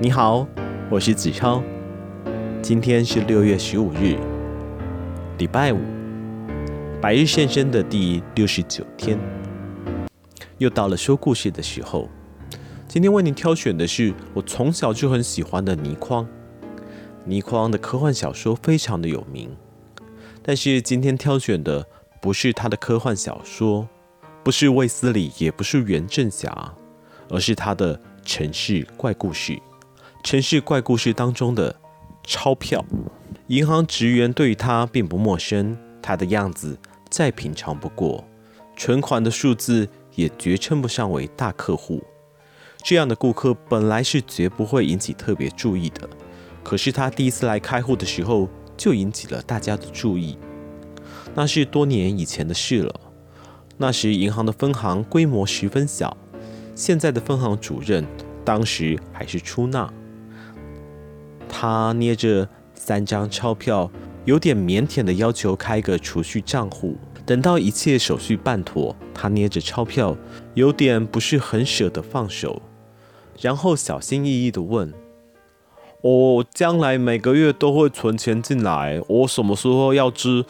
你好，我是子超。今天是六月十五日，礼拜五，百日献身的第六十九天，又到了说故事的时候。今天为您挑选的是我从小就很喜欢的倪匡。倪匡的科幻小说非常的有名，但是今天挑选的不是他的科幻小说，不是卫斯理，也不是袁振侠，而是他的城市怪故事。城市怪故事当中的钞票，银行职员对于他并不陌生，他的样子再平常不过，存款的数字也绝称不上为大客户。这样的顾客本来是绝不会引起特别注意的，可是他第一次来开户的时候就引起了大家的注意。那是多年以前的事了，那时银行的分行规模十分小，现在的分行主任当时还是出纳。他捏着三张钞票，有点腼腆的要求开个储蓄账户。等到一切手续办妥，他捏着钞票，有点不是很舍得放手，然后小心翼翼地问：“我将来每个月都会存钱进来，我什么时候要支，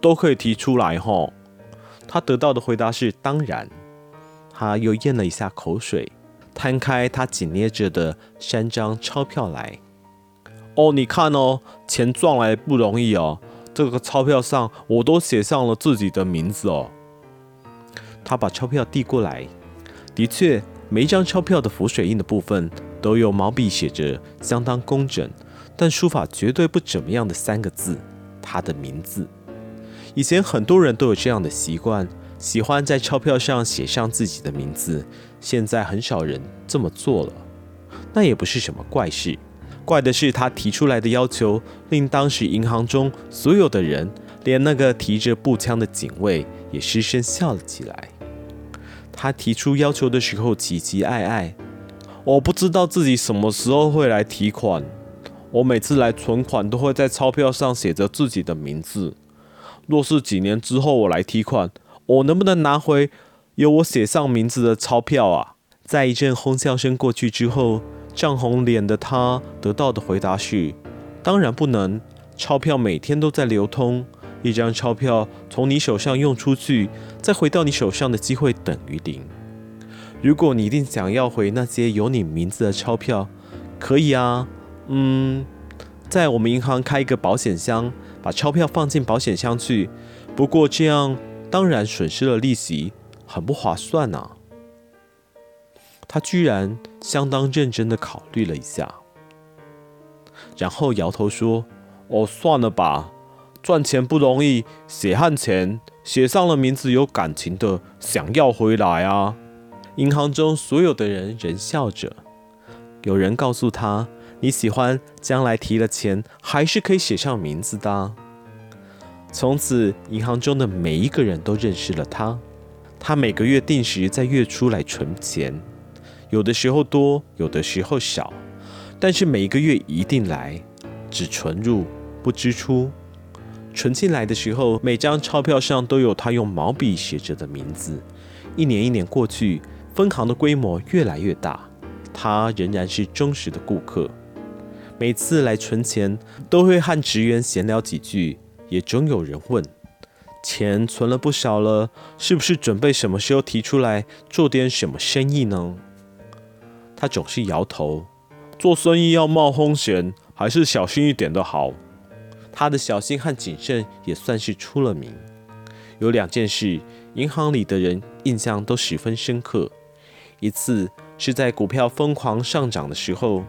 都可以提出来。”他得到的回答是：“当然。”他又咽了一下口水，摊开他紧捏着的三张钞票来。哦，你看哦，钱赚来不容易哦。这个钞票上我都写上了自己的名字哦。他把钞票递过来，的确，每一张钞票的浮水印的部分都用毛笔写着相当工整，但书法绝对不怎么样的三个字：他的名字。以前很多人都有这样的习惯，喜欢在钞票上写上自己的名字。现在很少人这么做了，那也不是什么怪事。怪的是，他提出来的要求令当时银行中所有的人，连那个提着步枪的警卫也失声笑了起来。他提出要求的时候，急急艾艾，我不知道自己什么时候会来提款。我每次来存款，都会在钞票上写着自己的名字。若是几年之后我来提款，我能不能拿回有我写上名字的钞票啊？在一阵哄笑声过去之后。涨红脸的他得到的回答是：“当然不能，钞票每天都在流通，一张钞票从你手上用出去，再回到你手上的机会等于零。如果你一定想要回那些有你名字的钞票，可以啊，嗯，在我们银行开一个保险箱，把钞票放进保险箱去。不过这样当然损失了利息，很不划算呐。”他居然相当认真地考虑了一下，然后摇头说：“哦，算了吧，赚钱不容易，血汗钱，写上了名字有感情的，想要回来啊。”银行中所有的人仍笑着，有人告诉他：“你喜欢将来提了钱，还是可以写上名字的。”从此，银行中的每一个人都认识了他。他每个月定时在月初来存钱。有的时候多，有的时候少，但是每一个月一定来，只存入不支出。存进来的时候，每张钞票上都有他用毛笔写着的名字。一年一年过去，分行的规模越来越大，他仍然是忠实的顾客。每次来存钱，都会和职员闲聊几句，也总有人问：钱存了不少了，是不是准备什么时候提出来做点什么生意呢？他总是摇头，做生意要冒风险，还是小心一点的好。他的小心和谨慎也算是出了名。有两件事，银行里的人印象都十分深刻。一次是在股票疯狂上涨的时候，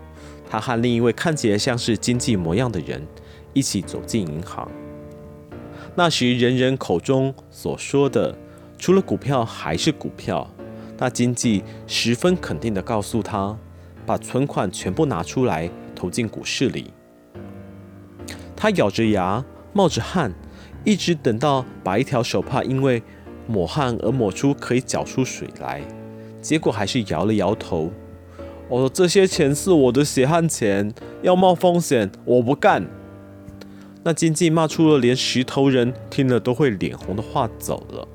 他和另一位看起来像是经济模样的人一起走进银行。那时人人口中所说的，除了股票还是股票。那经济十分肯定地告诉他，把存款全部拿出来投进股市里。他咬着牙，冒着汗，一直等到把一条手帕因为抹汗而抹出可以搅出水来，结果还是摇了摇头。哦，这些钱是我的血汗钱，要冒风险，我不干。那经济骂出了连石头人听了都会脸红的话，走了。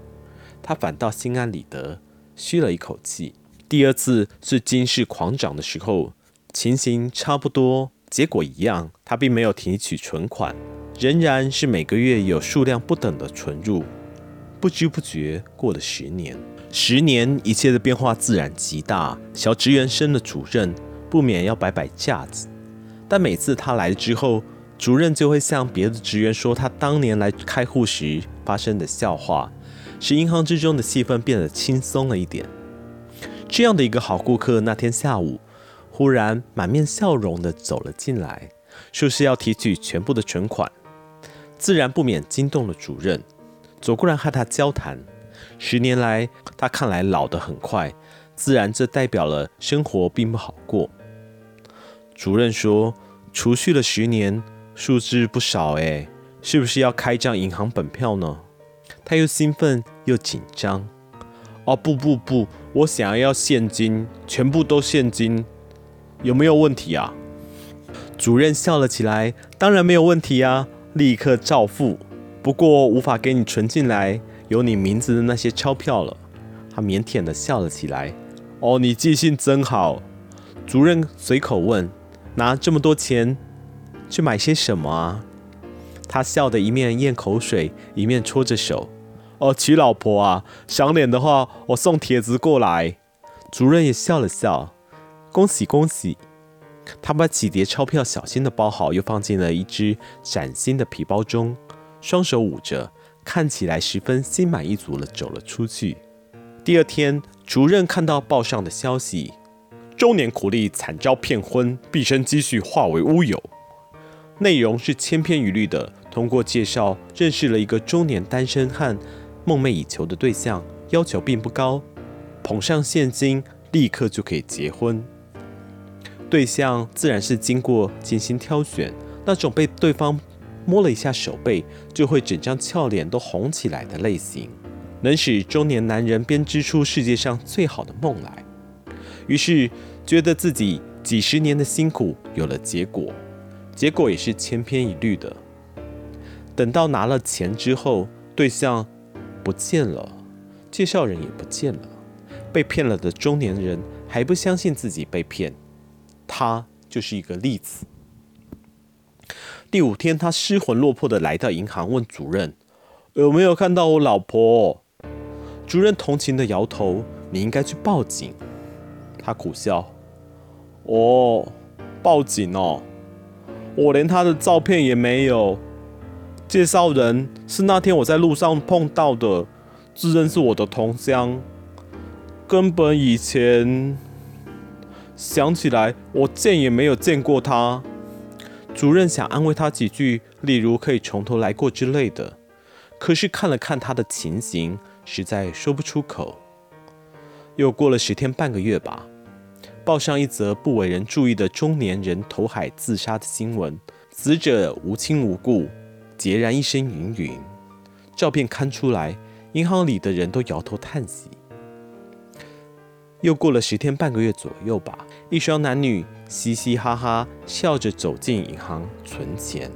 他反倒心安理得。吸了一口气。第二次是金市狂涨的时候，情形差不多，结果一样，他并没有提取存款，仍然是每个月有数量不等的存入。不知不觉过了十年，十年一切的变化自然极大。小职员升了主任，不免要摆摆架子，但每次他来之后，主任就会向别的职员说他当年来开户时发生的笑话，使银行之中的气氛变得轻松了一点。这样的一个好顾客，那天下午忽然满面笑容地走了进来，说是要提取全部的存款，自然不免惊动了主任，走过来和他交谈。十年来，他看来老得很快，自然这代表了生活并不好过。主任说，储蓄了十年，数字不少诶，是不是要开张银行本票呢？他又兴奋又紧张。哦，不不不，我想要现金，全部都现金，有没有问题啊？主任笑了起来，当然没有问题啊，立刻照付。不过无法给你存进来有你名字的那些钞票了。他腼腆地笑了起来。哦，你记性真好。主任随口问：拿这么多钱去买些什么啊？他笑得一面咽口水，一面搓着手。哦，娶老婆啊！赏脸的话，我送帖子过来。主任也笑了笑，恭喜恭喜。他把几叠钞票小心地包好，又放进了一只崭新的皮包中，双手捂着，看起来十分心满意足地走了出去。第二天，主任看到报上的消息：周年苦力，惨遭骗婚，毕生积蓄化为乌有。内容是千篇一律的，通过介绍认识了一个中年单身汉。梦寐以求的对象要求并不高，捧上现金立刻就可以结婚。对象自然是经过精心挑选，那种被对方摸了一下手背就会整张俏脸都红起来的类型，能使中年男人编织出世界上最好的梦来。于是觉得自己几十年的辛苦有了结果，结果也是千篇一律的。等到拿了钱之后，对象。不见了，介绍人也不见了，被骗了的中年人还不相信自己被骗，他就是一个例子。第五天，他失魂落魄地来到银行，问主任有没有看到我老婆。主任同情地摇头：“你应该去报警。”他苦笑：“哦，报警哦，我连他的照片也没有。”介绍人是那天我在路上碰到的，自认是我的同乡，根本以前想起来我见也没有见过他。主任想安慰他几句，例如可以从头来过之类的，可是看了看他的情形，实在说不出口。又过了十天半个月吧，报上一则不为人注意的中年人投海自杀的新闻，死者无亲无故。孑然一身云云，照片刊出来，银行里的人都摇头叹息。又过了十天半个月左右吧，一双男女嘻嘻哈哈笑着走进银行存钱。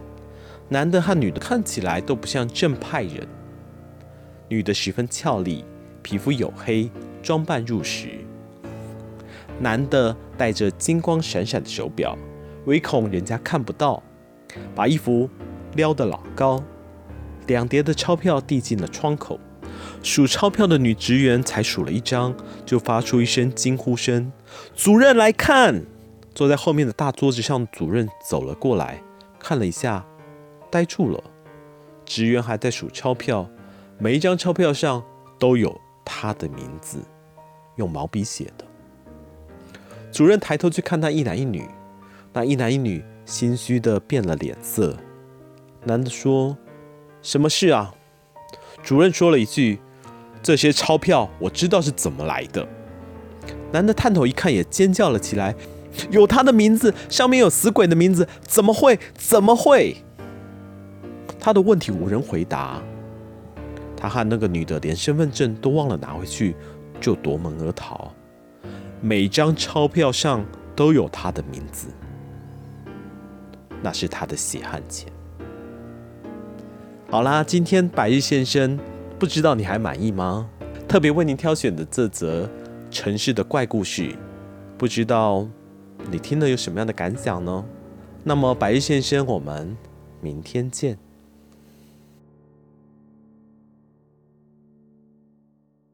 男的和女的看起来都不像正派人，女的十分俏丽，皮肤黝黑，装扮入时。男的戴着金光闪闪的手表，唯恐人家看不到，把衣服。撩得老高，两叠的钞票递进了窗口，数钞票的女职员才数了一张，就发出一声惊呼声：“主任来看！”坐在后面的大桌子上，主任走了过来，看了一下，呆住了。职员还在数钞票，每一张钞票上都有他的名字，用毛笔写的。主任抬头去看那一男一女，那一男一女心虚地变了脸色。男的说：“什么事啊？”主任说了一句：“这些钞票我知道是怎么来的。”男的探头一看，也尖叫了起来：“有他的名字，上面有死鬼的名字，怎么会？怎么会？”他的问题无人回答。他和那个女的连身份证都忘了拿回去，就夺门而逃。每张钞票上都有他的名字，那是他的血汗钱。好啦，今天白日先生，不知道你还满意吗？特别为您挑选的这则城市的怪故事，不知道你听了有什么样的感想呢？那么白日先生，我们明天见。